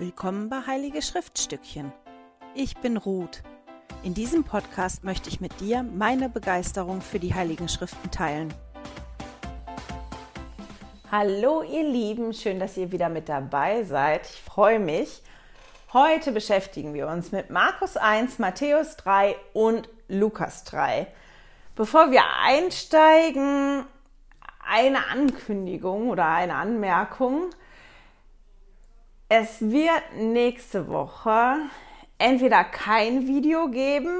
Willkommen bei Heilige Schriftstückchen. Ich bin Ruth. In diesem Podcast möchte ich mit dir meine Begeisterung für die Heiligen Schriften teilen. Hallo ihr Lieben, schön, dass ihr wieder mit dabei seid. Ich freue mich. Heute beschäftigen wir uns mit Markus 1, Matthäus 3 und Lukas 3. Bevor wir einsteigen, eine Ankündigung oder eine Anmerkung. Es wird nächste Woche entweder kein Video geben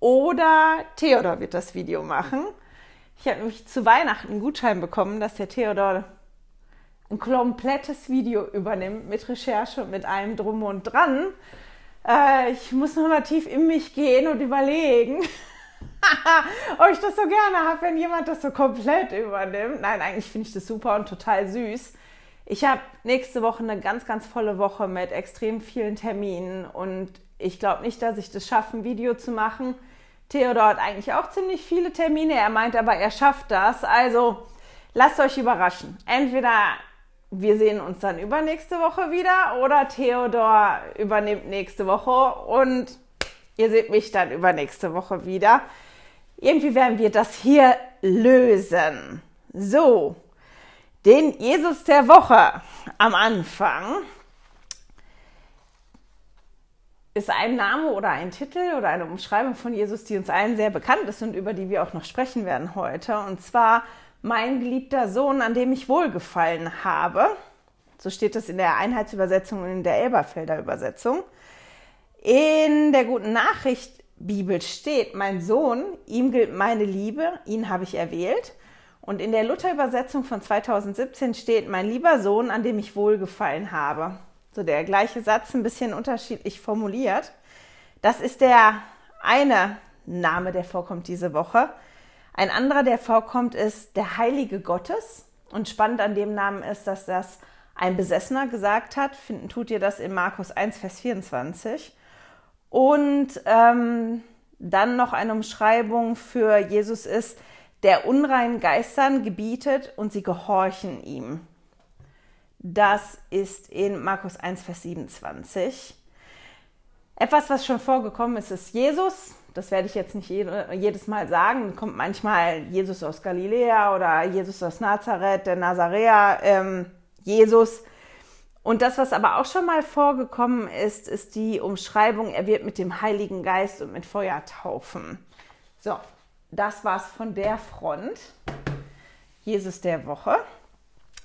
oder Theodor wird das Video machen. Ich habe nämlich zu Weihnachten einen Gutschein bekommen, dass der Theodor ein komplettes Video übernimmt mit Recherche und mit allem drum und dran. Äh, ich muss nochmal tief in mich gehen und überlegen, ob ich das so gerne habe, wenn jemand das so komplett übernimmt. Nein, eigentlich finde ich das super und total süß. Ich habe nächste Woche eine ganz, ganz volle Woche mit extrem vielen Terminen und ich glaube nicht, dass ich das schaffe, ein Video zu machen. Theodor hat eigentlich auch ziemlich viele Termine. Er meint aber, er schafft das. Also lasst euch überraschen. Entweder wir sehen uns dann übernächste Woche wieder oder Theodor übernimmt nächste Woche und ihr seht mich dann übernächste Woche wieder. Irgendwie werden wir das hier lösen. So, den Jesus der Woche am Anfang ist ein Name oder ein Titel oder eine Umschreibung von Jesus, die uns allen sehr bekannt ist und über die wir auch noch sprechen werden heute. Und zwar mein geliebter Sohn, an dem ich wohlgefallen habe. So steht es in der Einheitsübersetzung und in der Elberfelder Übersetzung. In der guten Nachricht Bibel steht, mein Sohn, ihm gilt meine Liebe, ihn habe ich erwählt. Und in der Luther-Übersetzung von 2017 steht, mein lieber Sohn, an dem ich wohlgefallen habe. So der gleiche Satz, ein bisschen unterschiedlich formuliert. Das ist der eine Name, der vorkommt diese Woche. Ein anderer, der vorkommt, ist der Heilige Gottes. Und spannend an dem Namen ist, dass das ein Besessener gesagt hat. Finden tut ihr das in Markus 1, Vers 24. Und ähm, dann noch eine Umschreibung für Jesus ist, der unreinen Geistern gebietet und sie gehorchen ihm. Das ist in Markus 1, Vers 27. Etwas, was schon vorgekommen ist, ist Jesus. Das werde ich jetzt nicht jedes Mal sagen. Kommt manchmal Jesus aus Galiläa oder Jesus aus Nazareth, der Nazaräer, ähm, Jesus. Und das, was aber auch schon mal vorgekommen ist, ist die Umschreibung, er wird mit dem Heiligen Geist und mit Feuer taufen. So, das war's von der Front. Jesus der Woche.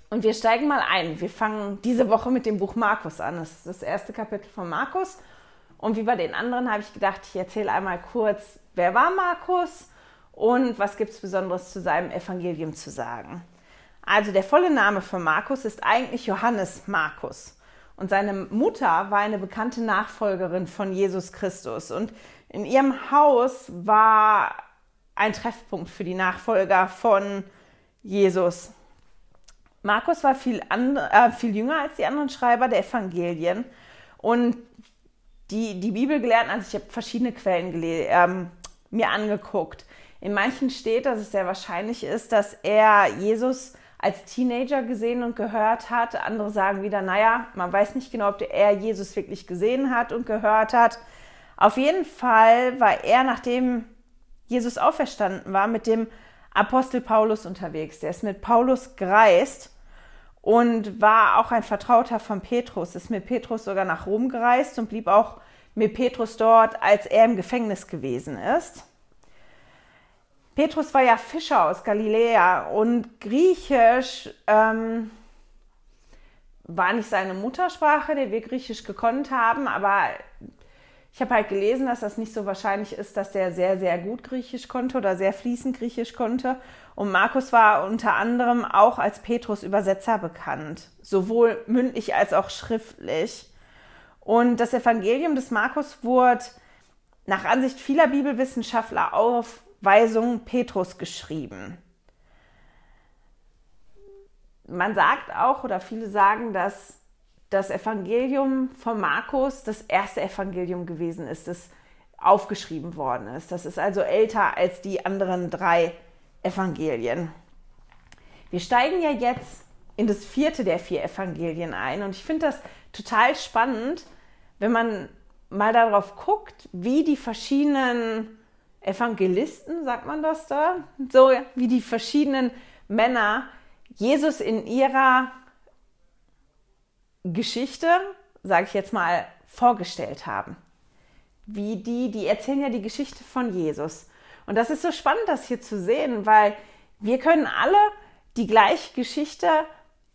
Und wir steigen mal ein. Wir fangen diese Woche mit dem Buch Markus an. Das ist das erste Kapitel von Markus. Und wie bei den anderen habe ich gedacht, ich erzähle einmal kurz, wer war Markus und was gibt es Besonderes zu seinem Evangelium zu sagen. Also der volle Name von Markus ist eigentlich Johannes Markus. Und seine Mutter war eine bekannte Nachfolgerin von Jesus Christus. Und in ihrem Haus war ein Treffpunkt für die Nachfolger von Jesus. Markus war viel, andre, äh, viel jünger als die anderen Schreiber der Evangelien und die, die Bibelgelehrten, also ich habe verschiedene Quellen ähm, mir angeguckt. In manchen steht, dass es sehr wahrscheinlich ist, dass er Jesus als Teenager gesehen und gehört hat. Andere sagen wieder, naja, man weiß nicht genau, ob er Jesus wirklich gesehen hat und gehört hat. Auf jeden Fall war er, nachdem Jesus auferstanden war, mit dem Apostel Paulus unterwegs. Der ist mit Paulus gereist und war auch ein Vertrauter von Petrus, ist mit Petrus sogar nach Rom gereist und blieb auch mit Petrus dort, als er im Gefängnis gewesen ist. Petrus war ja Fischer aus Galiläa und Griechisch ähm, war nicht seine Muttersprache, der wir Griechisch gekonnt haben, aber ich habe halt gelesen, dass das nicht so wahrscheinlich ist, dass der sehr, sehr gut Griechisch konnte oder sehr fließend Griechisch konnte. Und Markus war unter anderem auch als Petrus Übersetzer bekannt, sowohl mündlich als auch schriftlich. Und das Evangelium des Markus wurde nach Ansicht vieler Bibelwissenschaftler auf Weisung Petrus geschrieben. Man sagt auch, oder viele sagen, dass das Evangelium von Markus das erste Evangelium gewesen ist, das aufgeschrieben worden ist. Das ist also älter als die anderen drei Evangelien. Wir steigen ja jetzt in das vierte der vier Evangelien ein. Und ich finde das total spannend, wenn man mal darauf guckt, wie die verschiedenen Evangelisten, sagt man das da, so wie die verschiedenen Männer Jesus in ihrer Geschichte, sage ich jetzt mal, vorgestellt haben. Wie die, die erzählen ja die Geschichte von Jesus. Und das ist so spannend, das hier zu sehen, weil wir können alle die gleiche Geschichte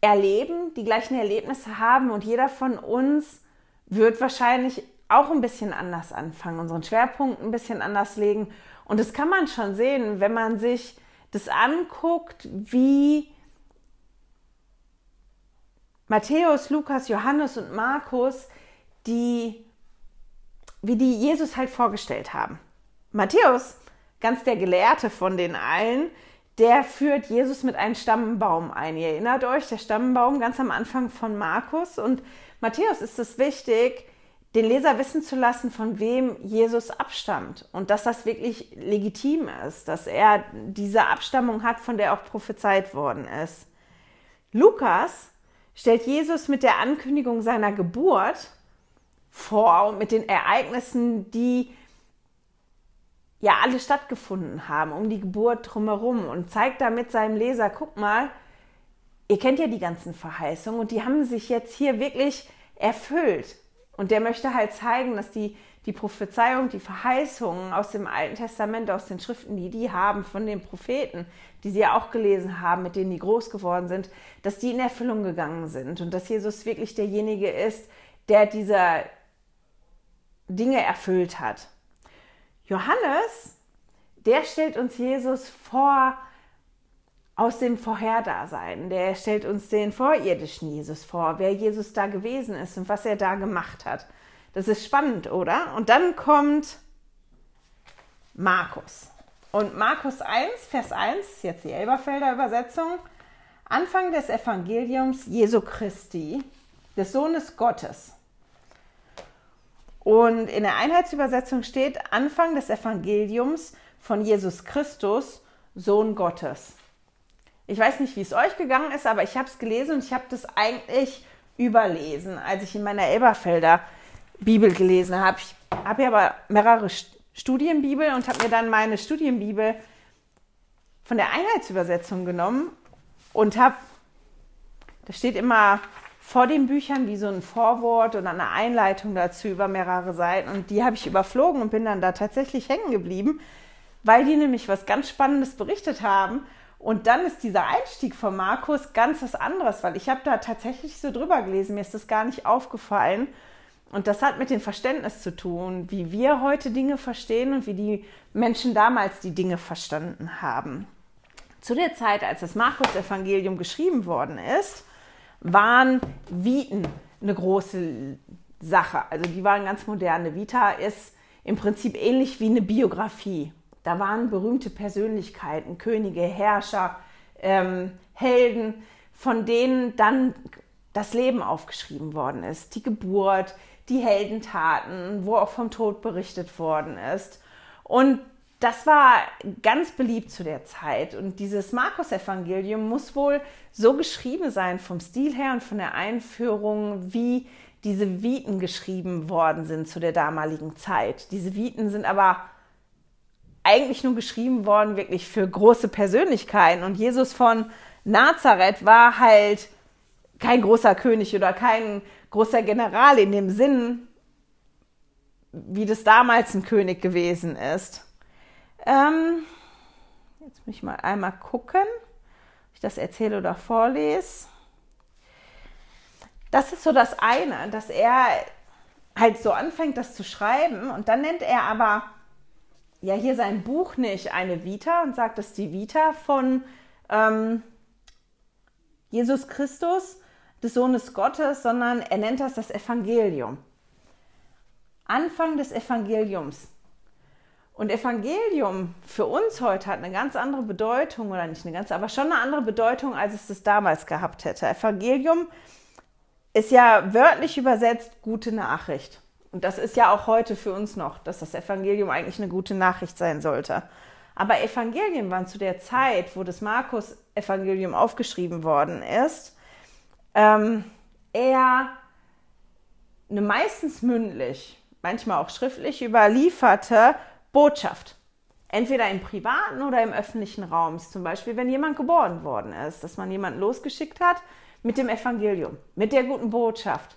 erleben, die gleichen Erlebnisse haben und jeder von uns wird wahrscheinlich auch ein bisschen anders anfangen, unseren Schwerpunkt ein bisschen anders legen. Und das kann man schon sehen, wenn man sich das anguckt, wie Matthäus, Lukas, Johannes und Markus, die, wie die Jesus halt vorgestellt haben. Matthäus, ganz der Gelehrte von den allen, der führt Jesus mit einem Stammbaum ein. Ihr erinnert euch, der Stammbaum ganz am Anfang von Markus. Und Matthäus ist es wichtig, den Leser wissen zu lassen, von wem Jesus abstammt und dass das wirklich legitim ist, dass er diese Abstammung hat, von der auch prophezeit worden ist. Lukas stellt Jesus mit der Ankündigung seiner Geburt vor und mit den Ereignissen, die ja alle stattgefunden haben, um die Geburt drumherum und zeigt damit seinem Leser, guck mal, ihr kennt ja die ganzen Verheißungen und die haben sich jetzt hier wirklich erfüllt. Und der möchte halt zeigen, dass die, die Prophezeiung, die Verheißungen aus dem Alten Testament, aus den Schriften, die die haben von den Propheten, die sie ja auch gelesen haben, mit denen die groß geworden sind, dass die in Erfüllung gegangen sind und dass Jesus wirklich derjenige ist, der diese Dinge erfüllt hat. Johannes, der stellt uns Jesus vor aus dem Vorherdasein. Der stellt uns den vorirdischen Jesus vor, wer Jesus da gewesen ist und was er da gemacht hat. Das ist spannend, oder? Und dann kommt Markus. Und Markus 1, Vers 1, ist jetzt die Elberfelder Übersetzung, Anfang des Evangeliums Jesu Christi, des Sohnes Gottes. Und in der Einheitsübersetzung steht Anfang des Evangeliums von Jesus Christus, Sohn Gottes. Ich weiß nicht, wie es euch gegangen ist, aber ich habe es gelesen und ich habe das eigentlich überlesen, als ich in meiner Elberfelder Bibel gelesen habe. Ich habe ja aber mehrere Studienbibel und habe mir dann meine Studienbibel von der Einheitsübersetzung genommen und habe, da steht immer vor den Büchern wie so ein Vorwort und eine Einleitung dazu über mehrere Seiten und die habe ich überflogen und bin dann da tatsächlich hängen geblieben, weil die nämlich was ganz Spannendes berichtet haben. Und dann ist dieser Einstieg von Markus ganz was anderes, weil ich habe da tatsächlich so drüber gelesen, mir ist das gar nicht aufgefallen. Und das hat mit dem Verständnis zu tun, wie wir heute Dinge verstehen und wie die Menschen damals die Dinge verstanden haben. Zu der Zeit, als das Markus-Evangelium geschrieben worden ist, waren Viten eine große Sache. Also die waren ganz moderne. Vita ist im Prinzip ähnlich wie eine Biografie. Da waren berühmte Persönlichkeiten, Könige, Herrscher, ähm, Helden, von denen dann das Leben aufgeschrieben worden ist. Die Geburt, die Heldentaten, wo auch vom Tod berichtet worden ist. Und das war ganz beliebt zu der Zeit. Und dieses Markus-Evangelium muss wohl so geschrieben sein vom Stil her und von der Einführung, wie diese Viten geschrieben worden sind zu der damaligen Zeit. Diese Viten sind aber eigentlich nur geschrieben worden wirklich für große Persönlichkeiten. Und Jesus von Nazareth war halt kein großer König oder kein großer General in dem Sinn, wie das damals ein König gewesen ist. Ähm, jetzt muss ich mal einmal gucken, ob ich das erzähle oder vorlese. Das ist so das eine, dass er halt so anfängt, das zu schreiben und dann nennt er aber ja hier sein Buch nicht eine Vita und sagt, das ist die Vita von ähm, Jesus Christus, des Sohnes Gottes, sondern er nennt das das Evangelium. Anfang des Evangeliums. Und Evangelium für uns heute hat eine ganz andere Bedeutung, oder nicht eine ganz, aber schon eine andere Bedeutung, als es das damals gehabt hätte. Evangelium ist ja wörtlich übersetzt gute Nachricht. Und das ist ja auch heute für uns noch, dass das Evangelium eigentlich eine gute Nachricht sein sollte. Aber Evangelien waren zu der Zeit, wo das Markus-Evangelium aufgeschrieben worden ist, ähm, eher eine meistens mündlich, manchmal auch schriftlich überlieferte Botschaft. Entweder im privaten oder im öffentlichen Raum. Zum Beispiel, wenn jemand geboren worden ist, dass man jemanden losgeschickt hat mit dem Evangelium, mit der guten Botschaft.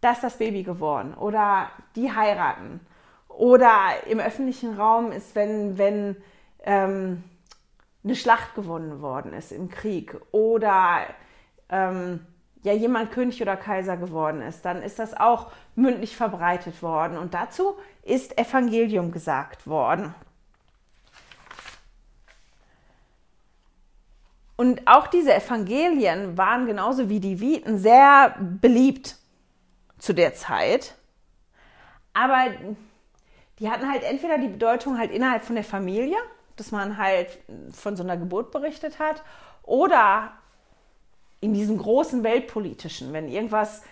Da ist das Baby geworden oder die heiraten. Oder im öffentlichen Raum ist, wenn, wenn ähm, eine Schlacht gewonnen worden ist im Krieg oder ähm, ja jemand König oder Kaiser geworden ist, dann ist das auch mündlich verbreitet worden. Und dazu ist Evangelium gesagt worden. Und auch diese Evangelien waren genauso wie die Viten sehr beliebt zu der Zeit. Aber die hatten halt entweder die Bedeutung halt innerhalb von der Familie, dass man halt von so einer Geburt berichtet hat, oder in diesem großen weltpolitischen, wenn irgendwas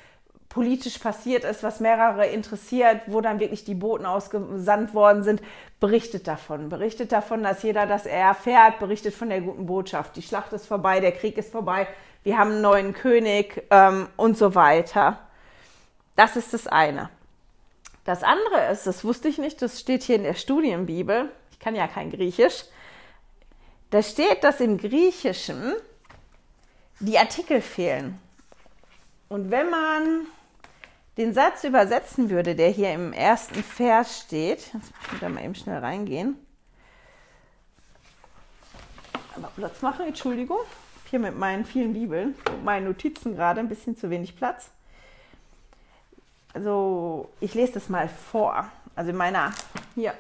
politisch passiert ist, was mehrere interessiert, wo dann wirklich die Boten ausgesandt worden sind, berichtet davon. Berichtet davon, dass jeder das erfährt, berichtet von der guten Botschaft. Die Schlacht ist vorbei, der Krieg ist vorbei, wir haben einen neuen König ähm, und so weiter. Das ist das eine. Das andere ist, das wusste ich nicht, das steht hier in der Studienbibel, ich kann ja kein Griechisch, da steht, dass im Griechischen die Artikel fehlen. Und wenn man den Satz übersetzen würde, der hier im ersten Vers steht, jetzt muss ich da mal eben schnell reingehen. Aber Platz machen, Entschuldigung. Hier mit meinen vielen Bibeln und meinen Notizen gerade ein bisschen zu wenig Platz. Also, ich lese das mal vor. Also in meiner hier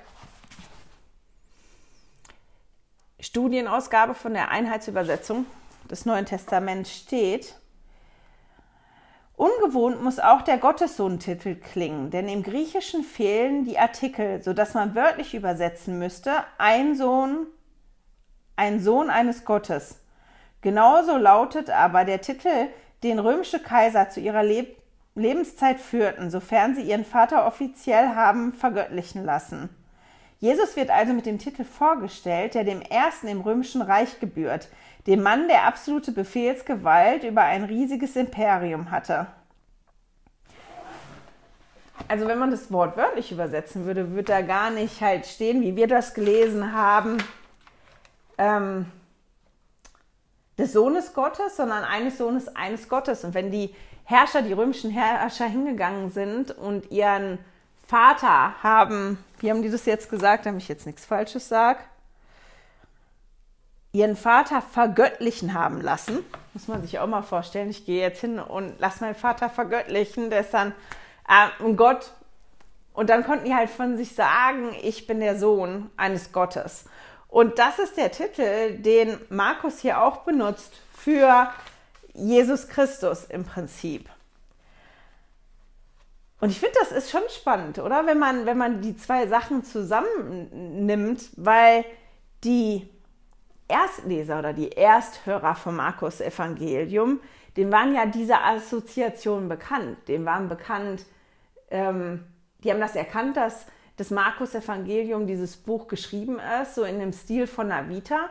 Studienausgabe von der Einheitsübersetzung des Neuen Testaments steht, Ungewohnt muss auch der Gottessohn-Titel klingen, denn im Griechischen fehlen die Artikel, sodass man wörtlich übersetzen müsste, ein Sohn, ein Sohn eines Gottes. Genauso lautet aber der Titel, den römische Kaiser zu ihrer Leb Lebenszeit führten, sofern sie ihren Vater offiziell haben vergöttlichen lassen. Jesus wird also mit dem Titel vorgestellt, der dem Ersten im römischen Reich gebührt, dem Mann, der absolute Befehlsgewalt über ein riesiges Imperium hatte. Also wenn man das Wort wörtlich übersetzen würde, würde da gar nicht halt stehen, wie wir das gelesen haben, ähm, des Sohnes Gottes, sondern eines Sohnes eines Gottes. Und wenn die Herrscher, die römischen Herrscher hingegangen sind und ihren Vater haben, wie haben die das jetzt gesagt, damit ich jetzt nichts Falsches sage, ihren Vater vergöttlichen haben lassen. Muss man sich auch mal vorstellen. Ich gehe jetzt hin und lasse meinen Vater vergöttlichen. Der ist dann äh, ein Gott. Und dann konnten die halt von sich sagen, ich bin der Sohn eines Gottes. Und das ist der Titel, den Markus hier auch benutzt für Jesus Christus im Prinzip. Und ich finde, das ist schon spannend, oder? Wenn man, wenn man die zwei Sachen zusammennimmt, weil die Erstleser oder die Ersthörer vom Markus Evangelium, denen waren ja diese Assoziationen bekannt. Denen waren bekannt, ähm, die haben das erkannt, dass das Markus Evangelium, dieses Buch geschrieben ist, so in dem Stil von Navita.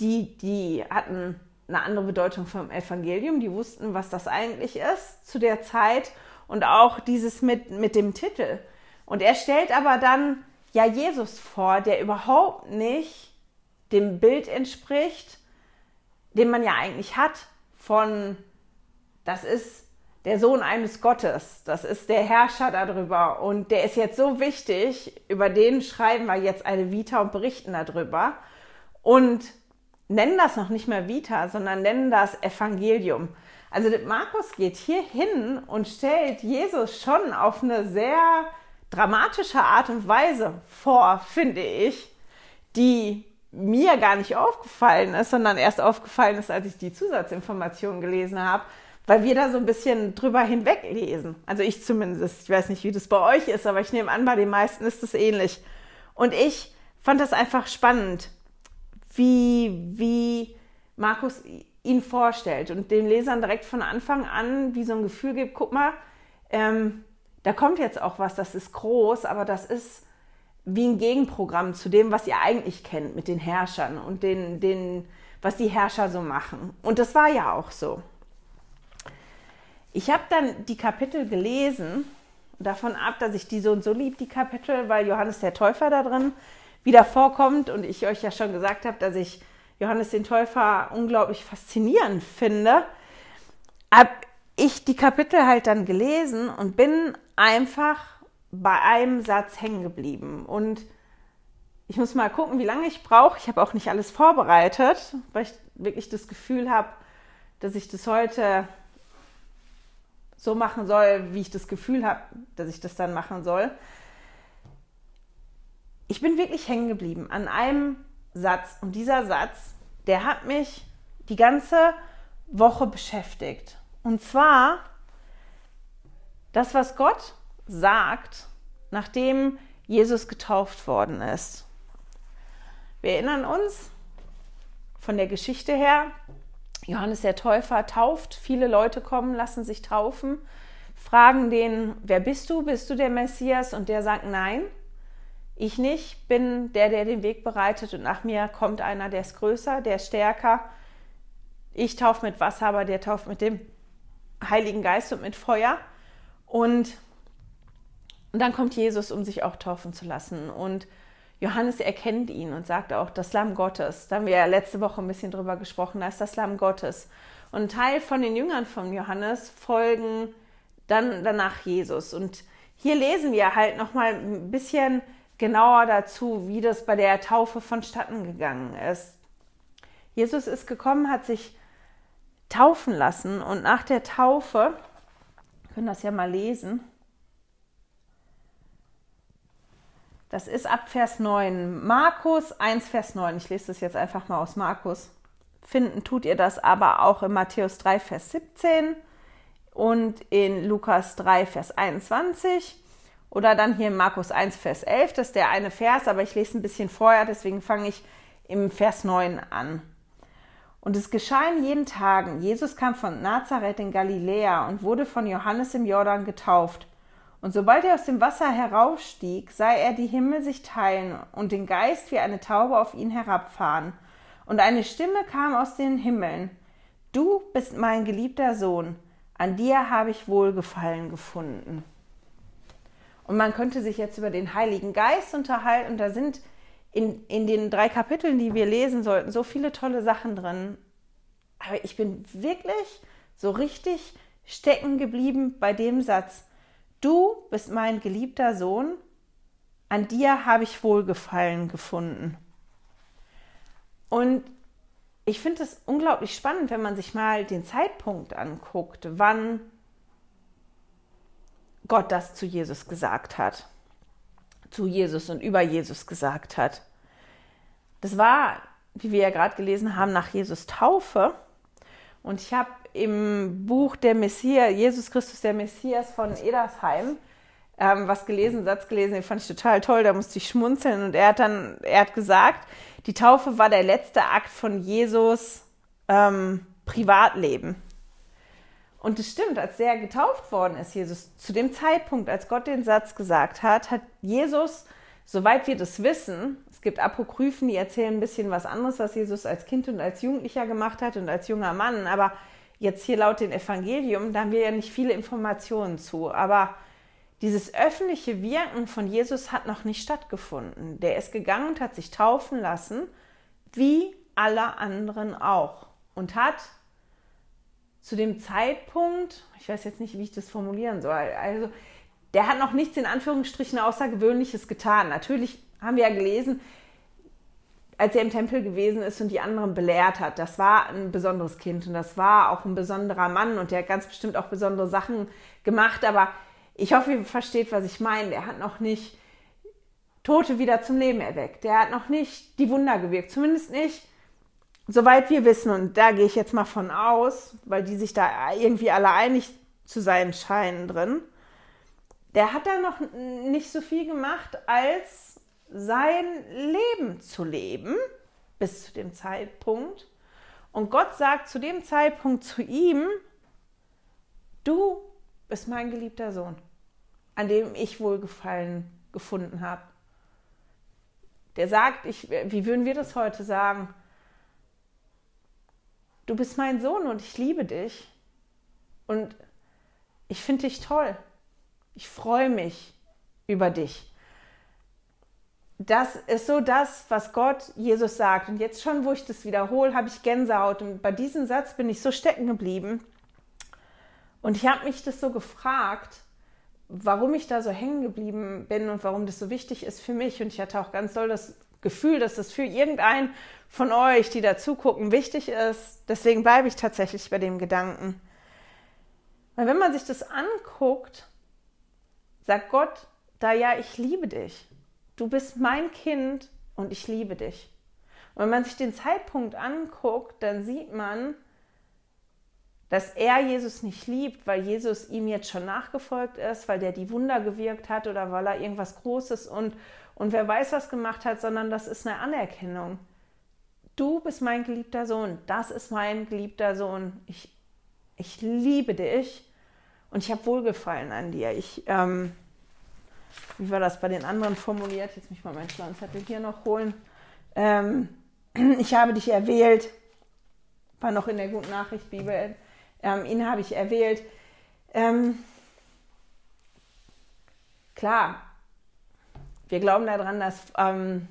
Die, die hatten eine andere Bedeutung vom Evangelium, die wussten, was das eigentlich ist zu der Zeit und auch dieses mit, mit dem Titel. Und er stellt aber dann ja Jesus vor, der überhaupt nicht dem Bild entspricht, den man ja eigentlich hat von, das ist der Sohn eines Gottes, das ist der Herrscher darüber und der ist jetzt so wichtig, über den schreiben wir jetzt eine Vita und berichten darüber und nennen das noch nicht mehr Vita, sondern nennen das Evangelium. Also Markus geht hier hin und stellt Jesus schon auf eine sehr dramatische Art und Weise vor, finde ich, die mir gar nicht aufgefallen ist, sondern erst aufgefallen ist, als ich die Zusatzinformationen gelesen habe, weil wir da so ein bisschen drüber hinweg lesen. Also ich zumindest. Ich weiß nicht, wie das bei euch ist, aber ich nehme an, bei den meisten ist es ähnlich. Und ich fand das einfach spannend, wie, wie Markus ihn vorstellt und den Lesern direkt von Anfang an wie so ein Gefühl gibt, guck mal, ähm, da kommt jetzt auch was, das ist groß, aber das ist wie ein Gegenprogramm zu dem, was ihr eigentlich kennt mit den Herrschern und den, den, was die Herrscher so machen. Und das war ja auch so. ich habe dann die Kapitel gelesen, davon ab, dass ich die so und so lieb, die Kapitel, weil Johannes der Täufer da drin wieder vorkommt und ich euch ja schon gesagt habe, dass ich Johannes den Täufer unglaublich faszinierend finde, habe ich die Kapitel halt dann gelesen und bin einfach bei einem Satz hängen geblieben. Und ich muss mal gucken, wie lange ich brauche. Ich habe auch nicht alles vorbereitet, weil ich wirklich das Gefühl habe, dass ich das heute so machen soll, wie ich das Gefühl habe, dass ich das dann machen soll. Ich bin wirklich hängen geblieben an einem Satz. Und dieser Satz, der hat mich die ganze Woche beschäftigt. Und zwar das, was Gott sagt, nachdem Jesus getauft worden ist. Wir erinnern uns von der Geschichte her, Johannes der Täufer tauft, viele Leute kommen, lassen sich taufen, fragen den, wer bist du? Bist du der Messias? Und der sagt, nein, ich nicht, bin der, der den Weg bereitet und nach mir kommt einer, der ist größer, der ist stärker. Ich taufe mit Wasser, aber der tauft mit dem Heiligen Geist und mit Feuer. Und, und dann kommt Jesus, um sich auch taufen zu lassen. Und Johannes erkennt ihn und sagt auch, das Lamm Gottes. Da haben wir ja letzte Woche ein bisschen drüber gesprochen, da ist das Lamm Gottes. Und ein Teil von den Jüngern von Johannes folgen dann danach Jesus. Und hier lesen wir halt nochmal ein bisschen genauer dazu, wie das bei der Taufe vonstatten gegangen ist. Jesus ist gekommen, hat sich taufen lassen und nach der Taufe, können das ja mal lesen, Das ist ab Vers 9. Markus 1, Vers 9. Ich lese das jetzt einfach mal aus Markus. Finden tut ihr das aber auch in Matthäus 3, Vers 17 und in Lukas 3, Vers 21 oder dann hier in Markus 1, Vers 11. Das ist der eine Vers, aber ich lese ein bisschen vorher, deswegen fange ich im Vers 9 an. Und es geschah in jeden Tagen. Jesus kam von Nazareth in Galiläa und wurde von Johannes im Jordan getauft. Und sobald er aus dem Wasser heraufstieg, sah er die Himmel sich teilen und den Geist wie eine Taube auf ihn herabfahren. Und eine Stimme kam aus den Himmeln. Du bist mein geliebter Sohn, an dir habe ich Wohlgefallen gefunden. Und man könnte sich jetzt über den Heiligen Geist unterhalten. Und da sind in, in den drei Kapiteln, die wir lesen sollten, so viele tolle Sachen drin. Aber ich bin wirklich so richtig stecken geblieben bei dem Satz. Du bist mein geliebter Sohn, an dir habe ich Wohlgefallen gefunden. Und ich finde es unglaublich spannend, wenn man sich mal den Zeitpunkt anguckt, wann Gott das zu Jesus gesagt hat, zu Jesus und über Jesus gesagt hat. Das war, wie wir ja gerade gelesen haben, nach Jesus Taufe. Und ich habe im Buch der Messias, Jesus Christus der Messias von Edersheim, ähm, was gelesen, Satz gelesen, den fand ich total toll, da musste ich schmunzeln und er hat dann, er hat gesagt, die Taufe war der letzte Akt von Jesus ähm, Privatleben. Und es stimmt, als der getauft worden ist, Jesus, zu dem Zeitpunkt, als Gott den Satz gesagt hat, hat Jesus, soweit wir das wissen, es gibt Apokryphen, die erzählen ein bisschen was anderes, was Jesus als Kind und als Jugendlicher gemacht hat und als junger Mann, aber jetzt hier laut dem Evangelium, da haben wir ja nicht viele Informationen zu, aber dieses öffentliche Wirken von Jesus hat noch nicht stattgefunden. Der ist gegangen und hat sich taufen lassen, wie alle anderen auch. Und hat zu dem Zeitpunkt, ich weiß jetzt nicht, wie ich das formulieren soll, also der hat noch nichts in Anführungsstrichen Außergewöhnliches getan. Natürlich haben wir ja gelesen, als er im Tempel gewesen ist und die anderen belehrt hat. Das war ein besonderes Kind und das war auch ein besonderer Mann und der hat ganz bestimmt auch besondere Sachen gemacht. Aber ich hoffe, ihr versteht, was ich meine. Er hat noch nicht Tote wieder zum Leben erweckt. Der hat noch nicht die Wunder gewirkt. Zumindest nicht, soweit wir wissen. Und da gehe ich jetzt mal von aus, weil die sich da irgendwie alle einig zu sein scheinen drin. Der hat da noch nicht so viel gemacht, als sein Leben zu leben bis zu dem Zeitpunkt. Und Gott sagt zu dem Zeitpunkt zu ihm, du bist mein geliebter Sohn, an dem ich Wohlgefallen gefunden habe. Der sagt, ich, wie würden wir das heute sagen? Du bist mein Sohn und ich liebe dich. Und ich finde dich toll. Ich freue mich über dich. Das ist so das, was Gott Jesus sagt. Und jetzt schon, wo ich das wiederhole, habe ich Gänsehaut. Und bei diesem Satz bin ich so stecken geblieben. Und ich habe mich das so gefragt, warum ich da so hängen geblieben bin und warum das so wichtig ist für mich. Und ich hatte auch ganz doll das Gefühl, dass das für irgendeinen von euch, die da zugucken, wichtig ist. Deswegen bleibe ich tatsächlich bei dem Gedanken. Weil wenn man sich das anguckt, sagt Gott da ja, ich liebe dich. Du bist mein Kind und ich liebe dich. Und wenn man sich den Zeitpunkt anguckt, dann sieht man, dass er Jesus nicht liebt, weil Jesus ihm jetzt schon nachgefolgt ist, weil der die Wunder gewirkt hat oder weil er irgendwas Großes und, und wer weiß was gemacht hat, sondern das ist eine Anerkennung. Du bist mein geliebter Sohn, das ist mein geliebter Sohn. Ich, ich liebe dich und ich habe Wohlgefallen an dir. Ich, ähm, wie war das bei den anderen formuliert? Jetzt muss ich mal meinen schlauen Zettel hier noch holen. Ähm, ich habe dich erwählt, war noch in der Guten Nachricht Bibel ähm, ihn habe ich erwählt. Ähm, klar, wir glauben daran, dass ähm,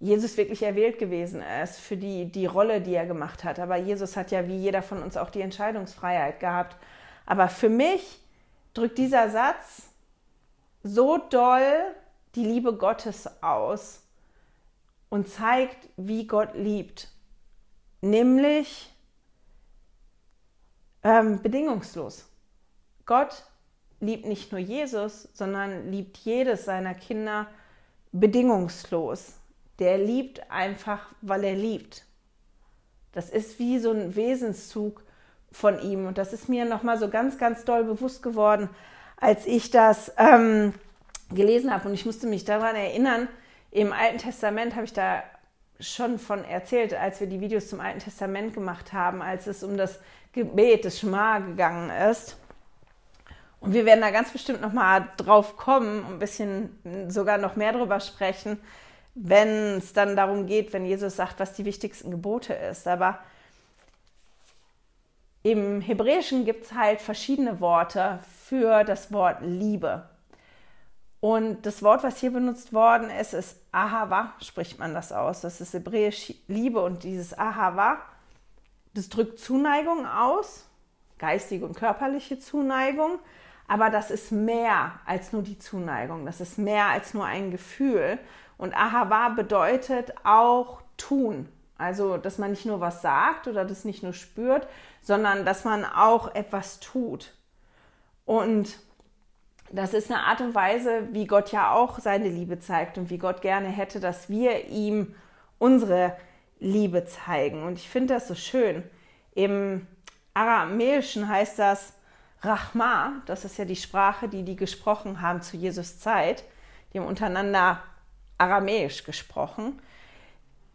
Jesus wirklich erwählt gewesen ist für die, die Rolle, die er gemacht hat. Aber Jesus hat ja wie jeder von uns auch die Entscheidungsfreiheit gehabt. Aber für mich drückt dieser Satz so doll die Liebe Gottes aus und zeigt, wie Gott liebt. Nämlich ähm, bedingungslos. Gott liebt nicht nur Jesus, sondern liebt jedes seiner Kinder bedingungslos. Der liebt einfach, weil er liebt. Das ist wie so ein Wesenszug von ihm. Und das ist mir nochmal so ganz, ganz doll bewusst geworden, als ich das ähm, gelesen habe. Und ich musste mich daran erinnern, im Alten Testament habe ich da schon von erzählt, als wir die Videos zum Alten Testament gemacht haben, als es um das Gebet des Schma gegangen ist. Und wir werden da ganz bestimmt noch mal drauf kommen, ein bisschen sogar noch mehr drüber sprechen, wenn es dann darum geht, wenn Jesus sagt, was die wichtigsten Gebote ist. Aber im Hebräischen gibt es halt verschiedene Worte für das Wort Liebe. Und das Wort, was hier benutzt worden ist, ist Ahava, spricht man das aus. Das ist hebräisch Liebe und dieses Ahava das drückt Zuneigung aus, geistige und körperliche Zuneigung, aber das ist mehr als nur die Zuneigung, das ist mehr als nur ein Gefühl. Und Ahava bedeutet auch tun. Also, dass man nicht nur was sagt oder das nicht nur spürt, sondern dass man auch etwas tut. Und das ist eine Art und Weise, wie Gott ja auch seine Liebe zeigt und wie Gott gerne hätte, dass wir ihm unsere Liebe zeigen. Und ich finde das so schön. Im Aramäischen heißt das Rachma, das ist ja die Sprache, die die gesprochen haben zu Jesus Zeit. Die haben untereinander Aramäisch gesprochen.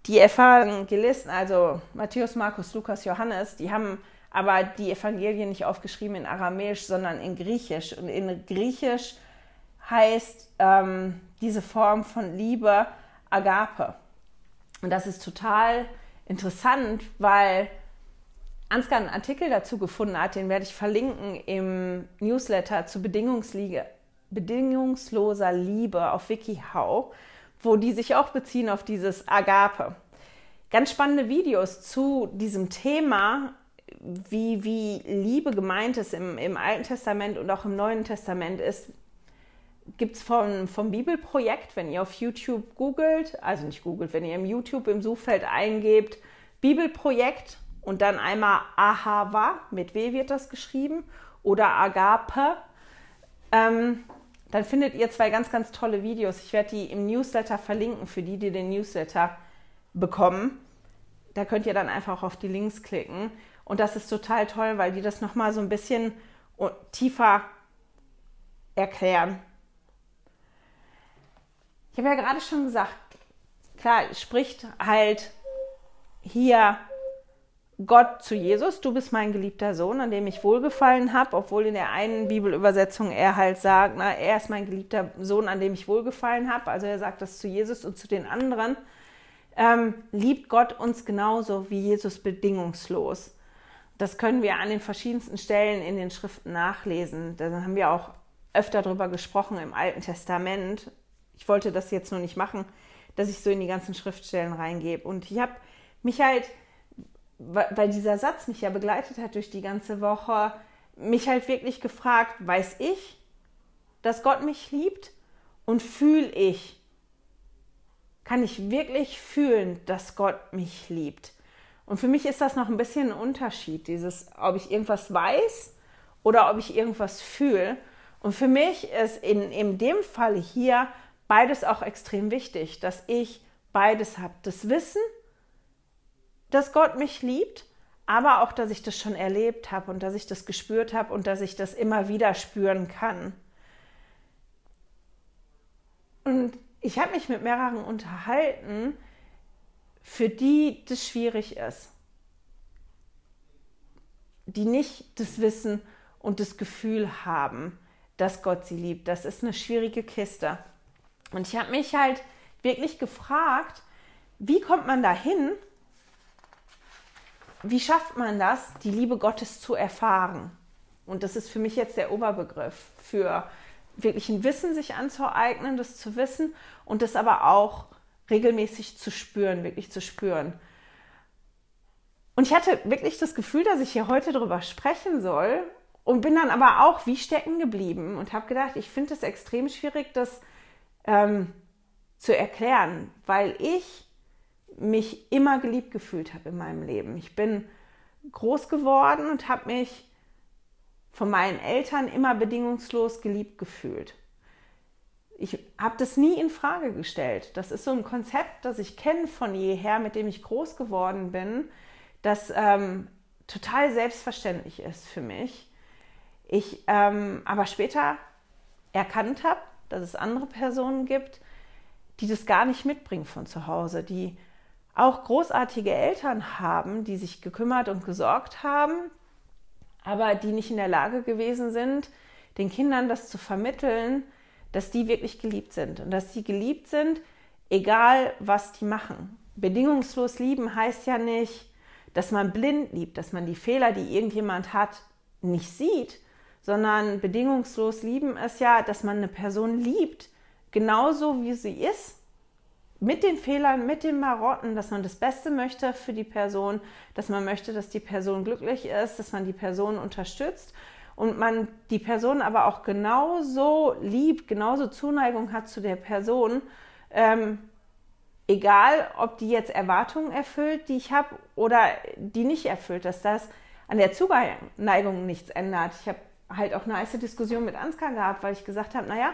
Die Evangelisten, also Matthäus, Markus, Lukas, Johannes, die haben aber die Evangelien nicht aufgeschrieben in Aramäisch, sondern in Griechisch. Und in Griechisch heißt ähm, diese Form von Liebe Agape. Und das ist total interessant, weil Ansgar einen Artikel dazu gefunden hat, den werde ich verlinken im Newsletter zu bedingungsloser Liebe auf WikiHow, wo die sich auch beziehen auf dieses Agape. Ganz spannende Videos zu diesem Thema, wie, wie Liebe gemeint ist im, im Alten Testament und auch im Neuen Testament ist, gibt es vom, vom Bibelprojekt, wenn ihr auf YouTube googelt, also nicht googelt, wenn ihr im YouTube im Suchfeld eingebt, Bibelprojekt und dann einmal Ahava, mit W wird das geschrieben, oder Agape, ähm, dann findet ihr zwei ganz, ganz tolle Videos. Ich werde die im Newsletter verlinken für die, die den Newsletter bekommen. Da könnt ihr dann einfach auf die Links klicken. Und das ist total toll, weil die das nochmal so ein bisschen tiefer erklären. Ich habe ja gerade schon gesagt, klar, spricht halt hier Gott zu Jesus, du bist mein geliebter Sohn, an dem ich wohlgefallen habe, obwohl in der einen Bibelübersetzung er halt sagt, na, er ist mein geliebter Sohn, an dem ich wohlgefallen habe. Also er sagt das zu Jesus und zu den anderen. Ähm, liebt Gott uns genauso wie Jesus bedingungslos. das können wir an den verschiedensten Stellen in den Schriften nachlesen. Da haben wir auch öfter darüber gesprochen im Alten Testament. Ich wollte das jetzt nur nicht machen, dass ich so in die ganzen Schriftstellen reingebe. Und ich habe mich halt, weil dieser Satz mich ja begleitet hat durch die ganze Woche, mich halt wirklich gefragt, weiß ich, dass Gott mich liebt und fühle ich, kann ich wirklich fühlen, dass Gott mich liebt. Und für mich ist das noch ein bisschen ein Unterschied, dieses, ob ich irgendwas weiß oder ob ich irgendwas fühle. Und für mich ist in, in dem Fall hier beides auch extrem wichtig, dass ich beides habe. Das Wissen, dass Gott mich liebt, aber auch, dass ich das schon erlebt habe und dass ich das gespürt habe und dass ich das immer wieder spüren kann. Und ich habe mich mit mehreren unterhalten, für die das schwierig ist, die nicht das Wissen und das Gefühl haben, dass Gott sie liebt. Das ist eine schwierige Kiste. Und ich habe mich halt wirklich gefragt, wie kommt man dahin? Wie schafft man das, die Liebe Gottes zu erfahren? Und das ist für mich jetzt der Oberbegriff für wirklich ein Wissen sich anzueignen, das zu wissen und das aber auch regelmäßig zu spüren, wirklich zu spüren. Und ich hatte wirklich das Gefühl, dass ich hier heute darüber sprechen soll und bin dann aber auch wie stecken geblieben und habe gedacht, ich finde es extrem schwierig, das ähm, zu erklären, weil ich mich immer geliebt gefühlt habe in meinem Leben. Ich bin groß geworden und habe mich von meinen Eltern immer bedingungslos geliebt gefühlt. Ich habe das nie in Frage gestellt. Das ist so ein Konzept, das ich kenne von jeher, mit dem ich groß geworden bin, das ähm, total selbstverständlich ist für mich. Ich ähm, aber später erkannt habe, dass es andere Personen gibt, die das gar nicht mitbringen von zu Hause, die auch großartige Eltern haben, die sich gekümmert und gesorgt haben, aber die nicht in der Lage gewesen sind, den Kindern das zu vermitteln, dass die wirklich geliebt sind und dass die geliebt sind, egal was die machen. Bedingungslos lieben heißt ja nicht, dass man blind liebt, dass man die Fehler, die irgendjemand hat, nicht sieht, sondern bedingungslos lieben ist ja, dass man eine Person liebt, genauso wie sie ist mit den Fehlern, mit den Marotten, dass man das Beste möchte für die Person, dass man möchte, dass die Person glücklich ist, dass man die Person unterstützt und man die Person aber auch genauso liebt, genauso Zuneigung hat zu der Person, ähm, egal ob die jetzt Erwartungen erfüllt, die ich habe oder die nicht erfüllt, dass das an der Zuneigung nichts ändert. Ich habe halt auch eine heiße Diskussion mit Ansgar gehabt, weil ich gesagt habe, naja,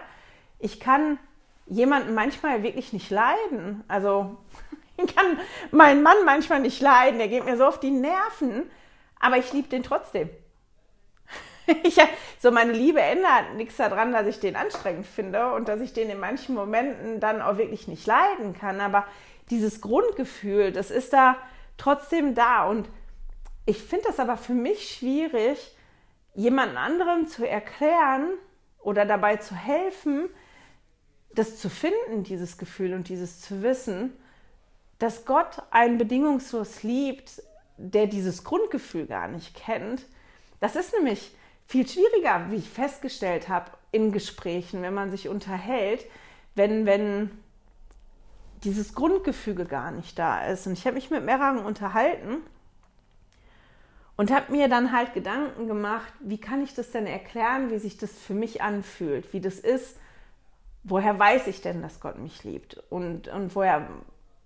ich kann jemanden manchmal wirklich nicht leiden. Also ich kann meinen Mann manchmal nicht leiden, der geht mir so auf die Nerven, aber ich liebe den trotzdem. Ich, so meine Liebe ändert nichts daran, dass ich den anstrengend finde und dass ich den in manchen Momenten dann auch wirklich nicht leiden kann. Aber dieses Grundgefühl, das ist da trotzdem da. Und ich finde das aber für mich schwierig, jemand anderem zu erklären oder dabei zu helfen, das zu finden, dieses Gefühl und dieses zu wissen, dass Gott einen bedingungslos liebt, der dieses Grundgefühl gar nicht kennt, das ist nämlich viel schwieriger, wie ich festgestellt habe, in Gesprächen, wenn man sich unterhält, wenn, wenn dieses Grundgefüge gar nicht da ist. Und ich habe mich mit mehreren unterhalten und habe mir dann halt Gedanken gemacht, wie kann ich das denn erklären, wie sich das für mich anfühlt, wie das ist, woher weiß ich denn, dass Gott mich liebt? Und, und woher,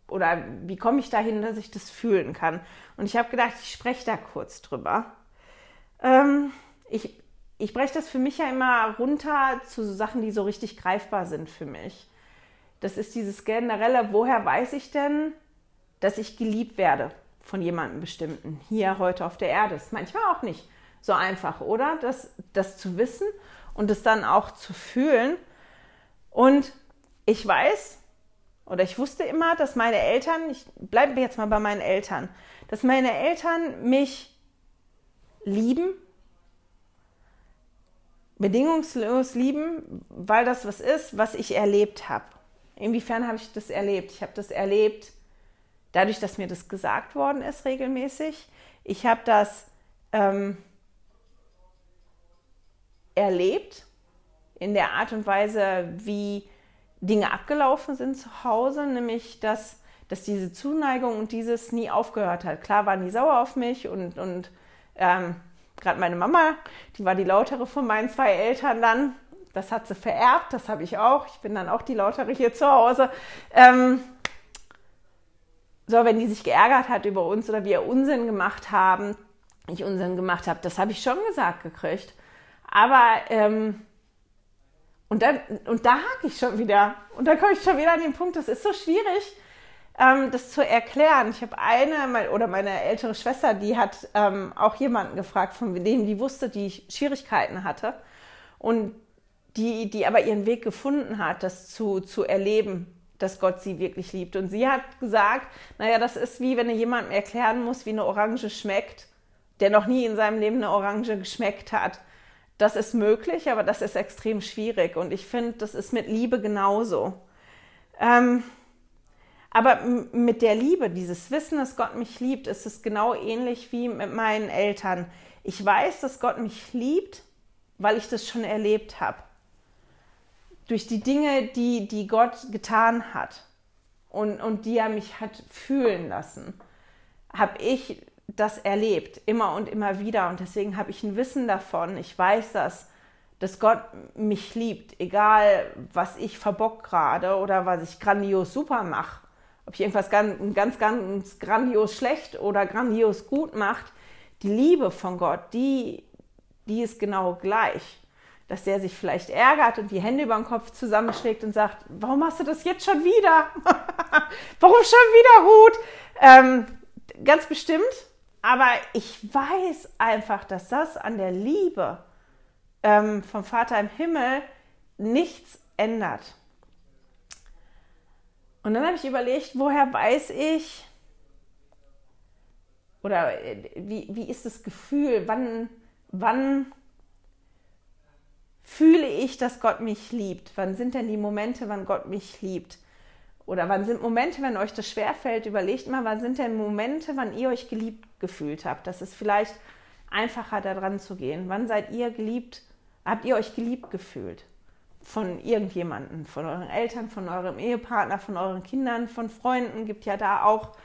oder wie komme ich dahin, dass ich das fühlen kann? Und ich habe gedacht, ich spreche da kurz drüber. Ähm, ich, ich breche das für mich ja immer runter zu Sachen, die so richtig greifbar sind für mich. Das ist dieses generelle, woher weiß ich denn, dass ich geliebt werde von jemandem bestimmten, hier heute auf der Erde. Ist manchmal auch nicht so einfach, oder? Das, das zu wissen und es dann auch zu fühlen. Und ich weiß oder ich wusste immer, dass meine Eltern, ich bleibe jetzt mal bei meinen Eltern, dass meine Eltern mich lieben, bedingungslos lieben, weil das was ist, was ich erlebt habe. Inwiefern habe ich das erlebt? Ich habe das erlebt dadurch, dass mir das gesagt worden ist regelmäßig. Ich habe das ähm, erlebt in der Art und Weise, wie Dinge abgelaufen sind zu Hause, nämlich dass, dass diese Zuneigung und dieses nie aufgehört hat. Klar waren die sauer auf mich und, und ähm, gerade meine Mama, die war die lautere von meinen zwei Eltern dann. Das hat sie vererbt, das habe ich auch. Ich bin dann auch die lautere hier zu Hause. Ähm, so, wenn die sich geärgert hat über uns oder wir Unsinn gemacht haben, ich Unsinn gemacht habe, das habe ich schon gesagt gekriegt. Aber ähm, und, dann, und da hake ich schon wieder. Und da komme ich schon wieder an den Punkt, das ist so schwierig, ähm, das zu erklären. Ich habe eine, oder meine ältere Schwester, die hat ähm, auch jemanden gefragt, von dem die wusste, die Schwierigkeiten hatte. Und die, die aber ihren Weg gefunden hat, das zu, zu erleben, dass Gott sie wirklich liebt. Und sie hat gesagt, naja, das ist wie wenn du jemandem erklären musst, wie eine Orange schmeckt, der noch nie in seinem Leben eine Orange geschmeckt hat. Das ist möglich, aber das ist extrem schwierig. Und ich finde, das ist mit Liebe genauso. Ähm, aber mit der Liebe, dieses Wissen, dass Gott mich liebt, ist es genau ähnlich wie mit meinen Eltern. Ich weiß, dass Gott mich liebt, weil ich das schon erlebt habe. Durch die Dinge, die, die Gott getan hat und, und die er mich hat fühlen lassen, habe ich das erlebt, immer und immer wieder. Und deswegen habe ich ein Wissen davon. Ich weiß das, dass Gott mich liebt, egal was ich verbock gerade oder was ich grandios super mache. Ob ich irgendwas ganz, ganz, ganz grandios schlecht oder grandios gut macht. Die Liebe von Gott, die, die ist genau gleich. Dass der sich vielleicht ärgert und die Hände über den Kopf zusammenschlägt und sagt, warum hast du das jetzt schon wieder? warum schon wieder Hut? Ähm, ganz bestimmt aber ich weiß einfach, dass das an der Liebe ähm, vom Vater im Himmel nichts ändert. Und dann habe ich überlegt, woher weiß ich, oder äh, wie, wie ist das Gefühl, wann, wann fühle ich, dass Gott mich liebt? Wann sind denn die Momente, wann Gott mich liebt? Oder wann sind Momente, wenn euch das schwerfällt, überlegt mal, wann sind denn Momente, wann ihr euch geliebt gefühlt habt. Das ist vielleicht einfacher, da dran zu gehen. Wann seid ihr geliebt? Habt ihr euch geliebt gefühlt? Von irgendjemandem, von euren Eltern, von eurem Ehepartner, von euren Kindern, von Freunden. Gibt ja da auch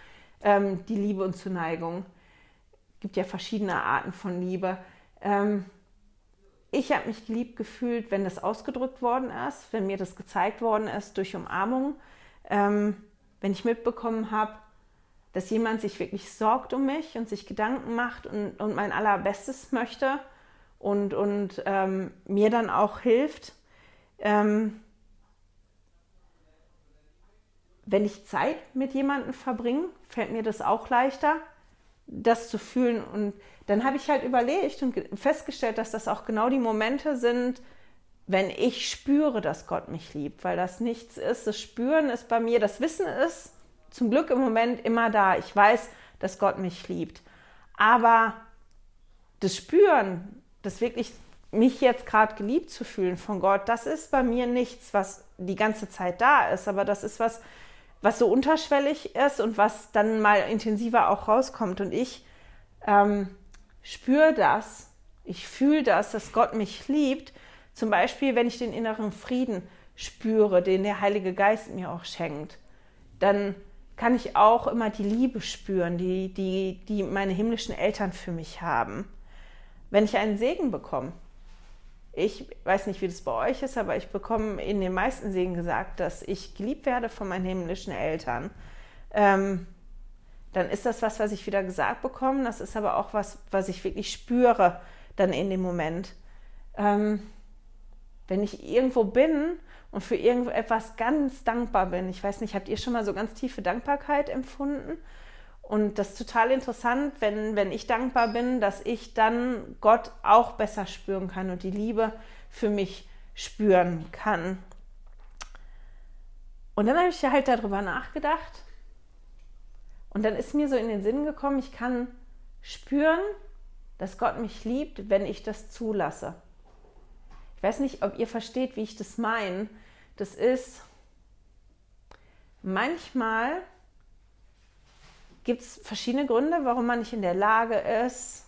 ähm, die Liebe und Zuneigung. Gibt ja verschiedene Arten von Liebe. Ähm, ich habe mich geliebt gefühlt, wenn das ausgedrückt worden ist, wenn mir das gezeigt worden ist durch Umarmung ähm, wenn ich mitbekommen habe, dass jemand sich wirklich sorgt um mich und sich Gedanken macht und, und mein allerbestes möchte und, und ähm, mir dann auch hilft. Ähm, wenn ich Zeit mit jemandem verbringe, fällt mir das auch leichter, das zu fühlen. Und dann habe ich halt überlegt und festgestellt, dass das auch genau die Momente sind, wenn ich spüre, dass Gott mich liebt, weil das nichts ist. Das Spüren ist bei mir, das Wissen ist zum Glück im Moment immer da. Ich weiß, dass Gott mich liebt. Aber das Spüren, das wirklich mich jetzt gerade geliebt zu fühlen von Gott, das ist bei mir nichts, was die ganze Zeit da ist. Aber das ist was, was so unterschwellig ist und was dann mal intensiver auch rauskommt. Und ich ähm, spüre das, ich fühle das, dass Gott mich liebt zum Beispiel, wenn ich den inneren Frieden spüre, den der Heilige Geist mir auch schenkt, dann kann ich auch immer die Liebe spüren, die, die, die meine himmlischen Eltern für mich haben. Wenn ich einen Segen bekomme, ich weiß nicht, wie das bei euch ist, aber ich bekomme in den meisten Segen gesagt, dass ich geliebt werde von meinen himmlischen Eltern. Ähm, dann ist das was, was ich wieder gesagt bekomme. Das ist aber auch was, was ich wirklich spüre dann in dem Moment. Ähm, wenn ich irgendwo bin und für irgendetwas ganz dankbar bin. Ich weiß nicht, habt ihr schon mal so ganz tiefe Dankbarkeit empfunden? Und das ist total interessant, wenn, wenn ich dankbar bin, dass ich dann Gott auch besser spüren kann und die Liebe für mich spüren kann. Und dann habe ich halt darüber nachgedacht. Und dann ist mir so in den Sinn gekommen, ich kann spüren, dass Gott mich liebt, wenn ich das zulasse weiß nicht, ob ihr versteht, wie ich das meine. Das ist, manchmal gibt es verschiedene Gründe, warum man nicht in der Lage ist,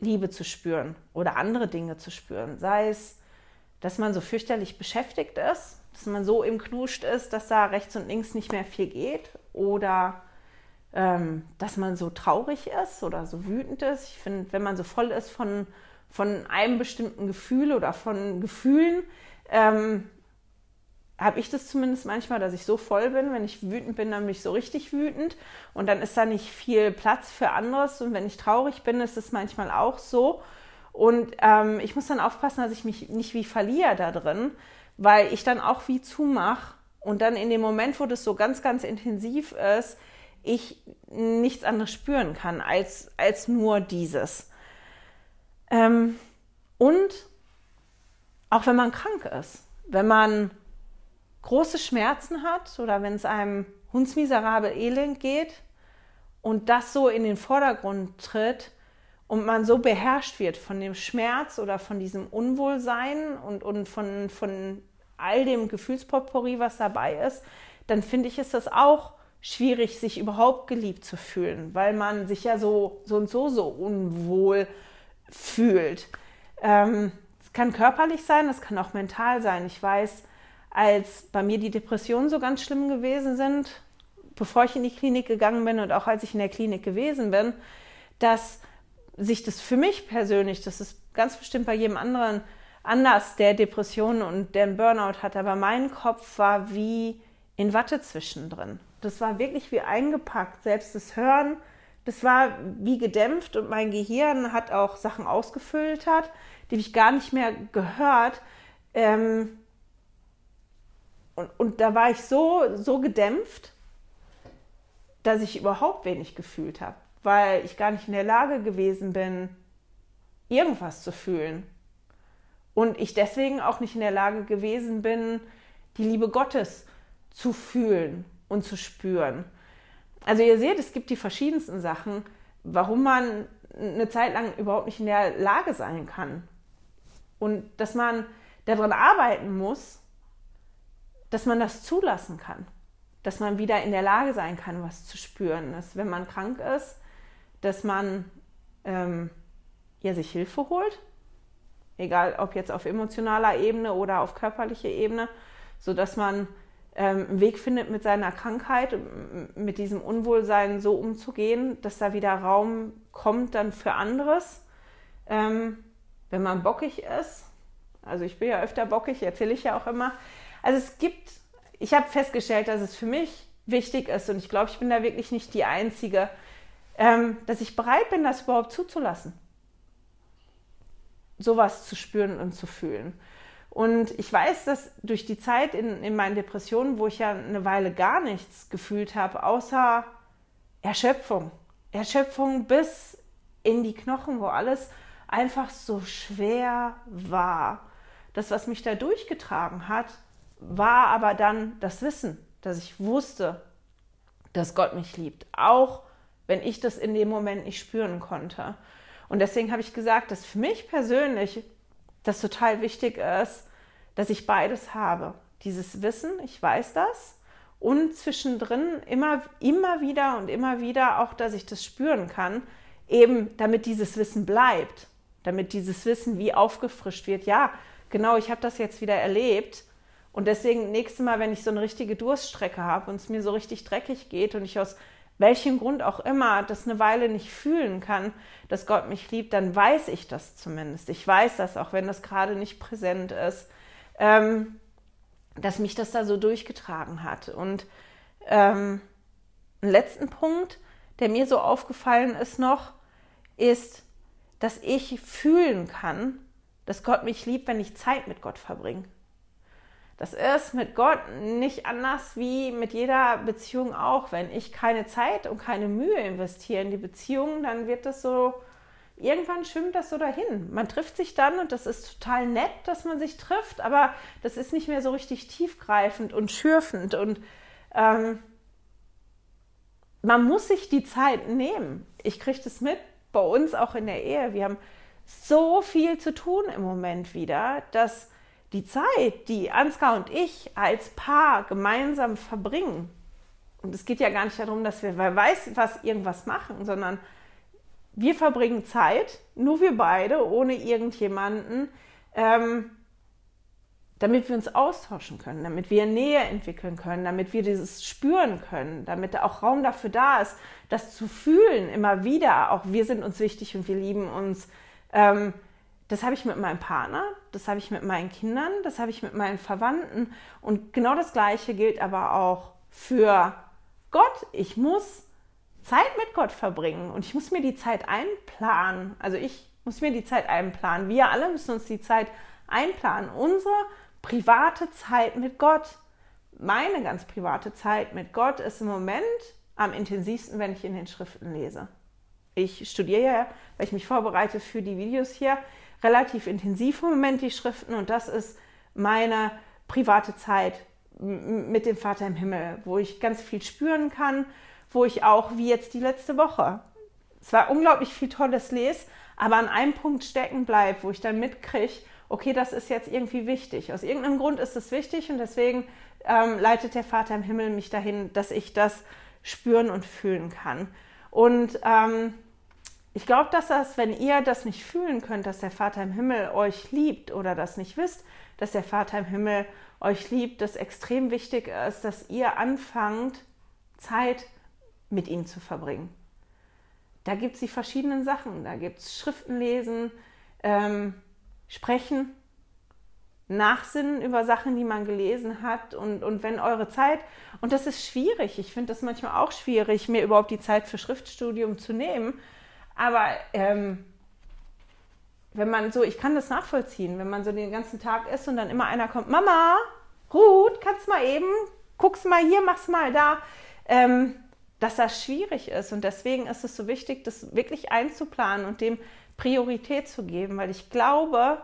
Liebe zu spüren oder andere Dinge zu spüren. Sei es, dass man so fürchterlich beschäftigt ist, dass man so im Knuscht ist, dass da rechts und links nicht mehr viel geht oder ähm, dass man so traurig ist oder so wütend ist. Ich finde, wenn man so voll ist von, von einem bestimmten Gefühl oder von Gefühlen, ähm, habe ich das zumindest manchmal, dass ich so voll bin. Wenn ich wütend bin, dann bin ich so richtig wütend. Und dann ist da nicht viel Platz für anderes. Und wenn ich traurig bin, ist es manchmal auch so. Und ähm, ich muss dann aufpassen, dass ich mich nicht wie verliere da drin, weil ich dann auch wie zumache. Und dann in dem Moment, wo das so ganz, ganz intensiv ist, ich nichts anderes spüren kann als, als nur dieses. Ähm, und auch wenn man krank ist, wenn man große Schmerzen hat oder wenn es einem hundsmiserabel elend geht und das so in den Vordergrund tritt und man so beherrscht wird von dem Schmerz oder von diesem Unwohlsein und, und von, von all dem Gefühlspotpourri, was dabei ist, dann finde ich, ist das auch schwierig, sich überhaupt geliebt zu fühlen, weil man sich ja so, so und so so unwohl fühlt. Ähm, es kann körperlich sein, es kann auch mental sein. Ich weiß, als bei mir die Depressionen so ganz schlimm gewesen sind, bevor ich in die Klinik gegangen bin und auch als ich in der Klinik gewesen bin, dass sich das für mich persönlich, das ist ganz bestimmt bei jedem anderen anders, der Depressionen und der einen Burnout hat, aber mein Kopf war wie in Watte zwischendrin. Das war wirklich wie eingepackt. Selbst das Hören, das war wie gedämpft und mein Gehirn hat auch Sachen ausgefiltert, die ich gar nicht mehr gehört. Ähm, und, und da war ich so, so gedämpft, dass ich überhaupt wenig gefühlt habe, weil ich gar nicht in der Lage gewesen bin, irgendwas zu fühlen. Und ich deswegen auch nicht in der Lage gewesen bin, die Liebe Gottes zu fühlen und zu spüren. Also ihr seht, es gibt die verschiedensten Sachen, warum man eine Zeit lang überhaupt nicht in der Lage sein kann. Und dass man daran arbeiten muss, dass man das zulassen kann, dass man wieder in der Lage sein kann, was zu spüren. Dass, wenn man krank ist, dass man ähm, ja, sich Hilfe holt, egal ob jetzt auf emotionaler Ebene oder auf körperlicher Ebene, sodass man ähm, einen Weg findet, mit seiner Krankheit, mit diesem Unwohlsein so umzugehen, dass da wieder Raum kommt dann für anderes. Ähm, wenn man bockig ist, also ich bin ja öfter bockig, erzähle ich ja auch immer, also es gibt, ich habe festgestellt, dass es für mich wichtig ist und ich glaube, ich bin da wirklich nicht die Einzige, ähm, dass ich bereit bin, das überhaupt zuzulassen. Sowas zu spüren und zu fühlen. Und ich weiß, dass durch die Zeit in, in meinen Depressionen, wo ich ja eine Weile gar nichts gefühlt habe, außer Erschöpfung. Erschöpfung bis in die Knochen, wo alles einfach so schwer war. Das, was mich da durchgetragen hat, war aber dann das Wissen, dass ich wusste, dass Gott mich liebt, auch wenn ich das in dem Moment nicht spüren konnte. Und deswegen habe ich gesagt, dass für mich persönlich das total wichtig ist, dass ich beides habe. Dieses Wissen, ich weiß das, und zwischendrin immer, immer wieder und immer wieder auch, dass ich das spüren kann, eben damit dieses Wissen bleibt, damit dieses Wissen wie aufgefrischt wird. Ja, genau, ich habe das jetzt wieder erlebt und deswegen, nächstes Mal, wenn ich so eine richtige Durststrecke habe und es mir so richtig dreckig geht und ich aus welchem Grund auch immer das eine Weile nicht fühlen kann, dass Gott mich liebt, dann weiß ich das zumindest. Ich weiß das, auch wenn das gerade nicht präsent ist, ähm, dass mich das da so durchgetragen hat. Und ähm, einen letzten Punkt, der mir so aufgefallen ist noch, ist, dass ich fühlen kann, dass Gott mich liebt, wenn ich Zeit mit Gott verbringe. Das ist mit Gott nicht anders wie mit jeder Beziehung auch. Wenn ich keine Zeit und keine Mühe investiere in die Beziehung, dann wird das so, irgendwann schwimmt das so dahin. Man trifft sich dann und das ist total nett, dass man sich trifft, aber das ist nicht mehr so richtig tiefgreifend und schürfend und ähm, man muss sich die Zeit nehmen. Ich kriege das mit bei uns auch in der Ehe. Wir haben so viel zu tun im Moment wieder, dass die Zeit, die Ansgar und ich als Paar gemeinsam verbringen, und es geht ja gar nicht darum, dass wir wer weiß, was irgendwas machen, sondern wir verbringen Zeit, nur wir beide, ohne irgendjemanden, ähm, damit wir uns austauschen können, damit wir Nähe entwickeln können, damit wir dieses spüren können, damit auch Raum dafür da ist, das zu fühlen, immer wieder, auch wir sind uns wichtig und wir lieben uns. Ähm, das habe ich mit meinem Partner, das habe ich mit meinen Kindern, das habe ich mit meinen Verwandten. Und genau das Gleiche gilt aber auch für Gott. Ich muss Zeit mit Gott verbringen und ich muss mir die Zeit einplanen. Also ich muss mir die Zeit einplanen. Wir alle müssen uns die Zeit einplanen. Unsere private Zeit mit Gott. Meine ganz private Zeit mit Gott ist im Moment am intensivsten, wenn ich in den Schriften lese. Ich studiere ja, weil ich mich vorbereite für die Videos hier, relativ intensiv im Moment die Schriften und das ist meine private Zeit mit dem Vater im Himmel, wo ich ganz viel spüren kann, wo ich auch, wie jetzt die letzte Woche, es war unglaublich viel tolles Les, aber an einem Punkt stecken bleibt, wo ich dann mitkriege, okay, das ist jetzt irgendwie wichtig. Aus irgendeinem Grund ist es wichtig und deswegen ähm, leitet der Vater im Himmel mich dahin, dass ich das spüren und fühlen kann. Und ähm, ich glaube, dass das, wenn ihr das nicht fühlen könnt, dass der Vater im Himmel euch liebt oder das nicht wisst, dass der Vater im Himmel euch liebt, dass extrem wichtig ist, dass ihr anfangt, Zeit mit ihm zu verbringen. Da gibt es die verschiedenen Sachen. Da gibt es Schriften lesen, ähm, sprechen, nachsinnen über Sachen, die man gelesen hat. Und, und wenn eure Zeit, und das ist schwierig, ich finde das manchmal auch schwierig, mir überhaupt die Zeit für Schriftstudium zu nehmen, aber ähm, wenn man so, ich kann das nachvollziehen, wenn man so den ganzen Tag ist und dann immer einer kommt, Mama, Ruth, kannst mal eben, guck's mal hier, mach's mal da, ähm, dass das schwierig ist. Und deswegen ist es so wichtig, das wirklich einzuplanen und dem Priorität zu geben, weil ich glaube,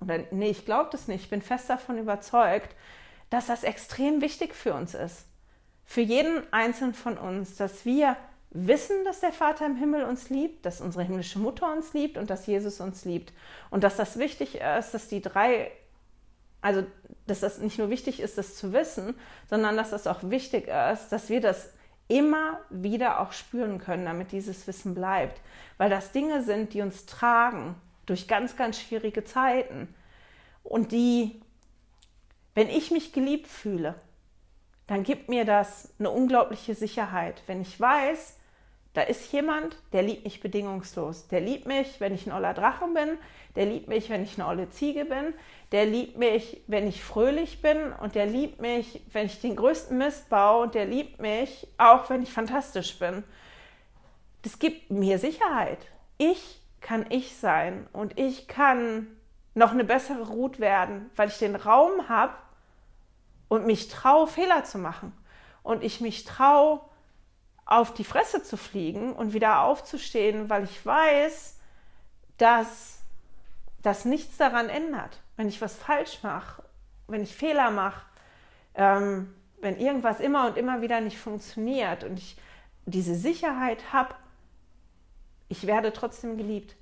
oder nee, ich glaube das nicht, ich bin fest davon überzeugt, dass das extrem wichtig für uns ist. Für jeden Einzelnen von uns, dass wir wissen, dass der Vater im Himmel uns liebt, dass unsere himmlische Mutter uns liebt und dass Jesus uns liebt. Und dass das wichtig ist, dass die drei, also dass das nicht nur wichtig ist, das zu wissen, sondern dass das auch wichtig ist, dass wir das immer wieder auch spüren können, damit dieses Wissen bleibt. Weil das Dinge sind, die uns tragen durch ganz, ganz schwierige Zeiten. Und die, wenn ich mich geliebt fühle, dann gibt mir das eine unglaubliche Sicherheit. Wenn ich weiß, da ist jemand, der liebt mich bedingungslos. Der liebt mich, wenn ich ein oller Drachen bin. Der liebt mich, wenn ich eine olle Ziege bin. Der liebt mich, wenn ich fröhlich bin. Und der liebt mich, wenn ich den größten Mist baue. Und der liebt mich, auch wenn ich fantastisch bin. Das gibt mir Sicherheit. Ich kann ich sein. Und ich kann noch eine bessere Ruth werden, weil ich den Raum habe und mich traue, Fehler zu machen. Und ich mich traue, auf die Fresse zu fliegen und wieder aufzustehen, weil ich weiß, dass das nichts daran ändert. Wenn ich was falsch mache, wenn ich Fehler mache, ähm, wenn irgendwas immer und immer wieder nicht funktioniert und ich diese Sicherheit habe, ich werde trotzdem geliebt.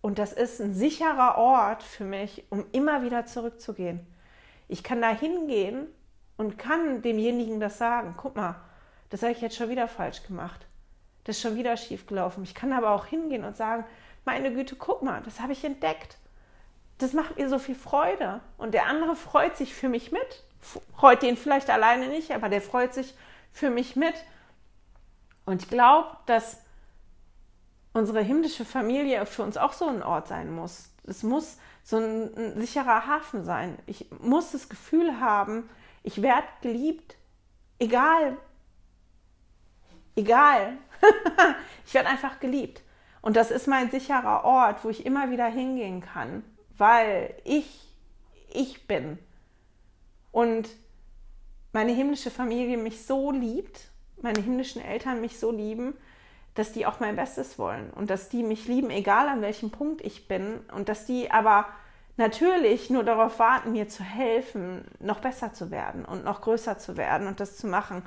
Und das ist ein sicherer Ort für mich, um immer wieder zurückzugehen. Ich kann da hingehen und kann demjenigen das sagen. Guck mal, das habe ich jetzt schon wieder falsch gemacht. Das ist schon wieder schief gelaufen. Ich kann aber auch hingehen und sagen, meine Güte, guck mal, das habe ich entdeckt. Das macht mir so viel Freude. Und der andere freut sich für mich mit. Freut den vielleicht alleine nicht, aber der freut sich für mich mit. Und ich glaube, dass unsere himmlische Familie für uns auch so ein Ort sein muss. Es muss so ein, ein sicherer Hafen sein. Ich muss das Gefühl haben, ich werde geliebt, egal egal. ich werde einfach geliebt. Und das ist mein sicherer Ort, wo ich immer wieder hingehen kann, weil ich ich bin. Und meine himmlische Familie mich so liebt, meine himmlischen Eltern mich so lieben, dass die auch mein Bestes wollen und dass die mich lieben, egal an welchem Punkt ich bin und dass die aber natürlich nur darauf warten, mir zu helfen, noch besser zu werden und noch größer zu werden und das zu machen.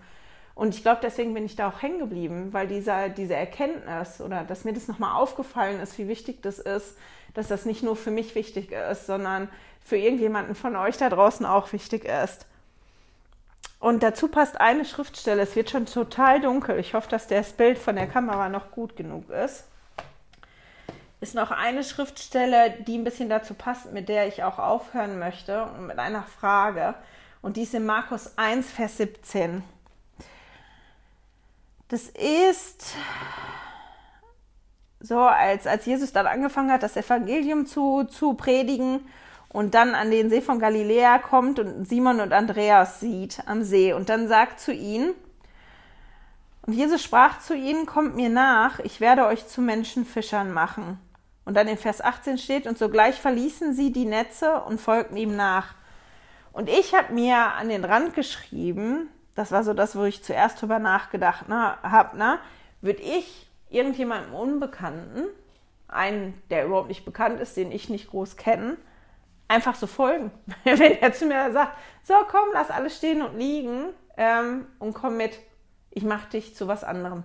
Und ich glaube, deswegen bin ich da auch hängen geblieben, weil dieser, diese Erkenntnis oder dass mir das nochmal aufgefallen ist, wie wichtig das ist, dass das nicht nur für mich wichtig ist, sondern für irgendjemanden von euch da draußen auch wichtig ist. Und dazu passt eine Schriftstelle. Es wird schon total dunkel. Ich hoffe, dass das Bild von der Kamera noch gut genug ist. ist noch eine Schriftstelle, die ein bisschen dazu passt, mit der ich auch aufhören möchte und mit einer Frage. Und die ist in Markus 1, Vers 17. Das ist so, als, als Jesus dann angefangen hat, das Evangelium zu, zu predigen und dann an den See von Galiläa kommt und Simon und Andreas sieht am See und dann sagt zu ihnen, und Jesus sprach zu ihnen, kommt mir nach, ich werde euch zu Menschenfischern machen. Und dann in Vers 18 steht, und sogleich verließen sie die Netze und folgten ihm nach. Und ich habe mir an den Rand geschrieben, das war so das, wo ich zuerst drüber nachgedacht habe, ne, würde ich irgendjemandem Unbekannten, einen, der überhaupt nicht bekannt ist, den ich nicht groß kenne, einfach so folgen. Wenn er zu mir sagt, so komm, lass alles stehen und liegen ähm, und komm mit, ich mache dich zu was anderem.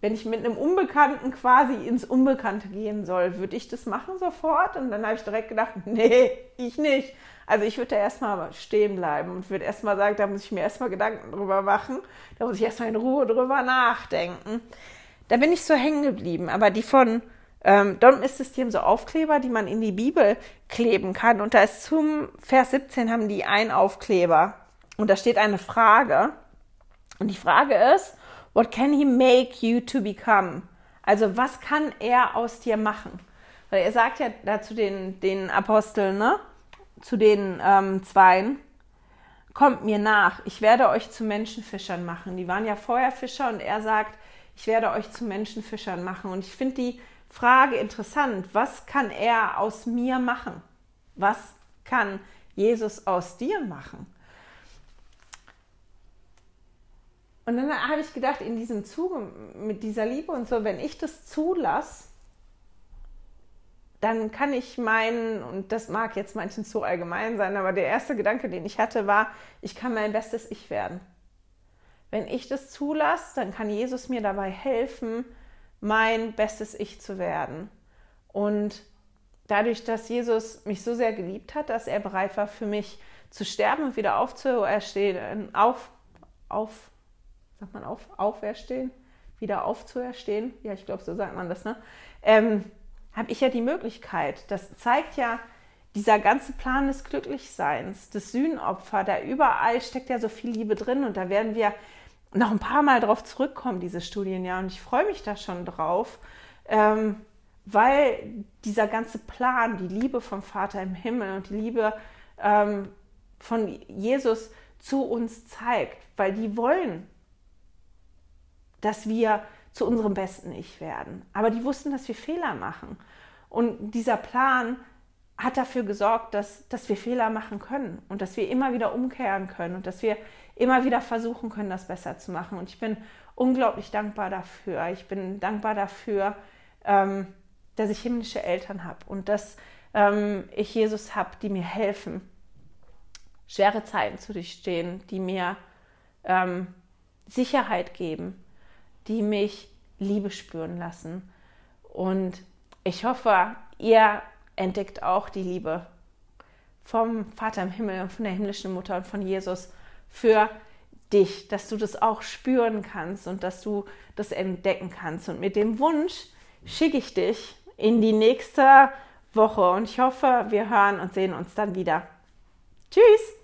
Wenn ich mit einem Unbekannten quasi ins Unbekannte gehen soll, würde ich das machen sofort? Und dann habe ich direkt gedacht, nee, ich nicht. Also ich würde da erstmal stehen bleiben und würde erstmal sagen, da muss ich mir erstmal Gedanken drüber machen, da muss ich erstmal in Ruhe drüber nachdenken. Da bin ich so hängen geblieben. Aber die von ähm, DOM-Ist-System so Aufkleber, die man in die Bibel kleben kann. Und da ist zum Vers 17 haben die einen Aufkleber. Und da steht eine Frage. Und die Frage ist, what can he make you to become? Also was kann er aus dir machen? Weil er sagt ja dazu den, den Aposteln, ne? Zu den ähm, Zweien, kommt mir nach, ich werde euch zu Menschenfischern machen. Die waren ja vorher Fischer und er sagt, ich werde euch zu Menschenfischern machen. Und ich finde die Frage interessant, was kann er aus mir machen? Was kann Jesus aus dir machen? Und dann habe ich gedacht, in diesem Zuge mit dieser Liebe und so, wenn ich das zulasse, dann kann ich meinen, und das mag jetzt manchen zu allgemein sein, aber der erste Gedanke, den ich hatte, war, ich kann mein bestes Ich werden. Wenn ich das zulasse, dann kann Jesus mir dabei helfen, mein bestes Ich zu werden. Und dadurch, dass Jesus mich so sehr geliebt hat, dass er bereit war, für mich zu sterben und wieder aufzuerstehen, auf, auf, sagt man auf, auferstehen, wieder aufzuerstehen, ja, ich glaube, so sagt man das, ne? Ähm, habe ich ja die Möglichkeit. Das zeigt ja dieser ganze Plan des Glücklichseins, des Sühnopfer, da überall steckt ja so viel Liebe drin und da werden wir noch ein paar Mal drauf zurückkommen, diese Studien, ja, und ich freue mich da schon drauf, ähm, weil dieser ganze Plan, die Liebe vom Vater im Himmel und die Liebe ähm, von Jesus zu uns zeigt, weil die wollen, dass wir zu unserem besten Ich werden. Aber die wussten, dass wir Fehler machen. Und dieser Plan hat dafür gesorgt, dass, dass wir Fehler machen können und dass wir immer wieder umkehren können und dass wir immer wieder versuchen können, das besser zu machen. Und ich bin unglaublich dankbar dafür. Ich bin dankbar dafür, ähm, dass ich himmlische Eltern habe und dass ähm, ich Jesus habe, die mir helfen, schwere Zeiten zu durchstehen, die mir ähm, Sicherheit geben, die mich Liebe spüren lassen. Und ich hoffe, ihr entdeckt auch die Liebe vom Vater im Himmel und von der himmlischen Mutter und von Jesus für dich, dass du das auch spüren kannst und dass du das entdecken kannst. Und mit dem Wunsch schicke ich dich in die nächste Woche und ich hoffe, wir hören und sehen uns dann wieder. Tschüss!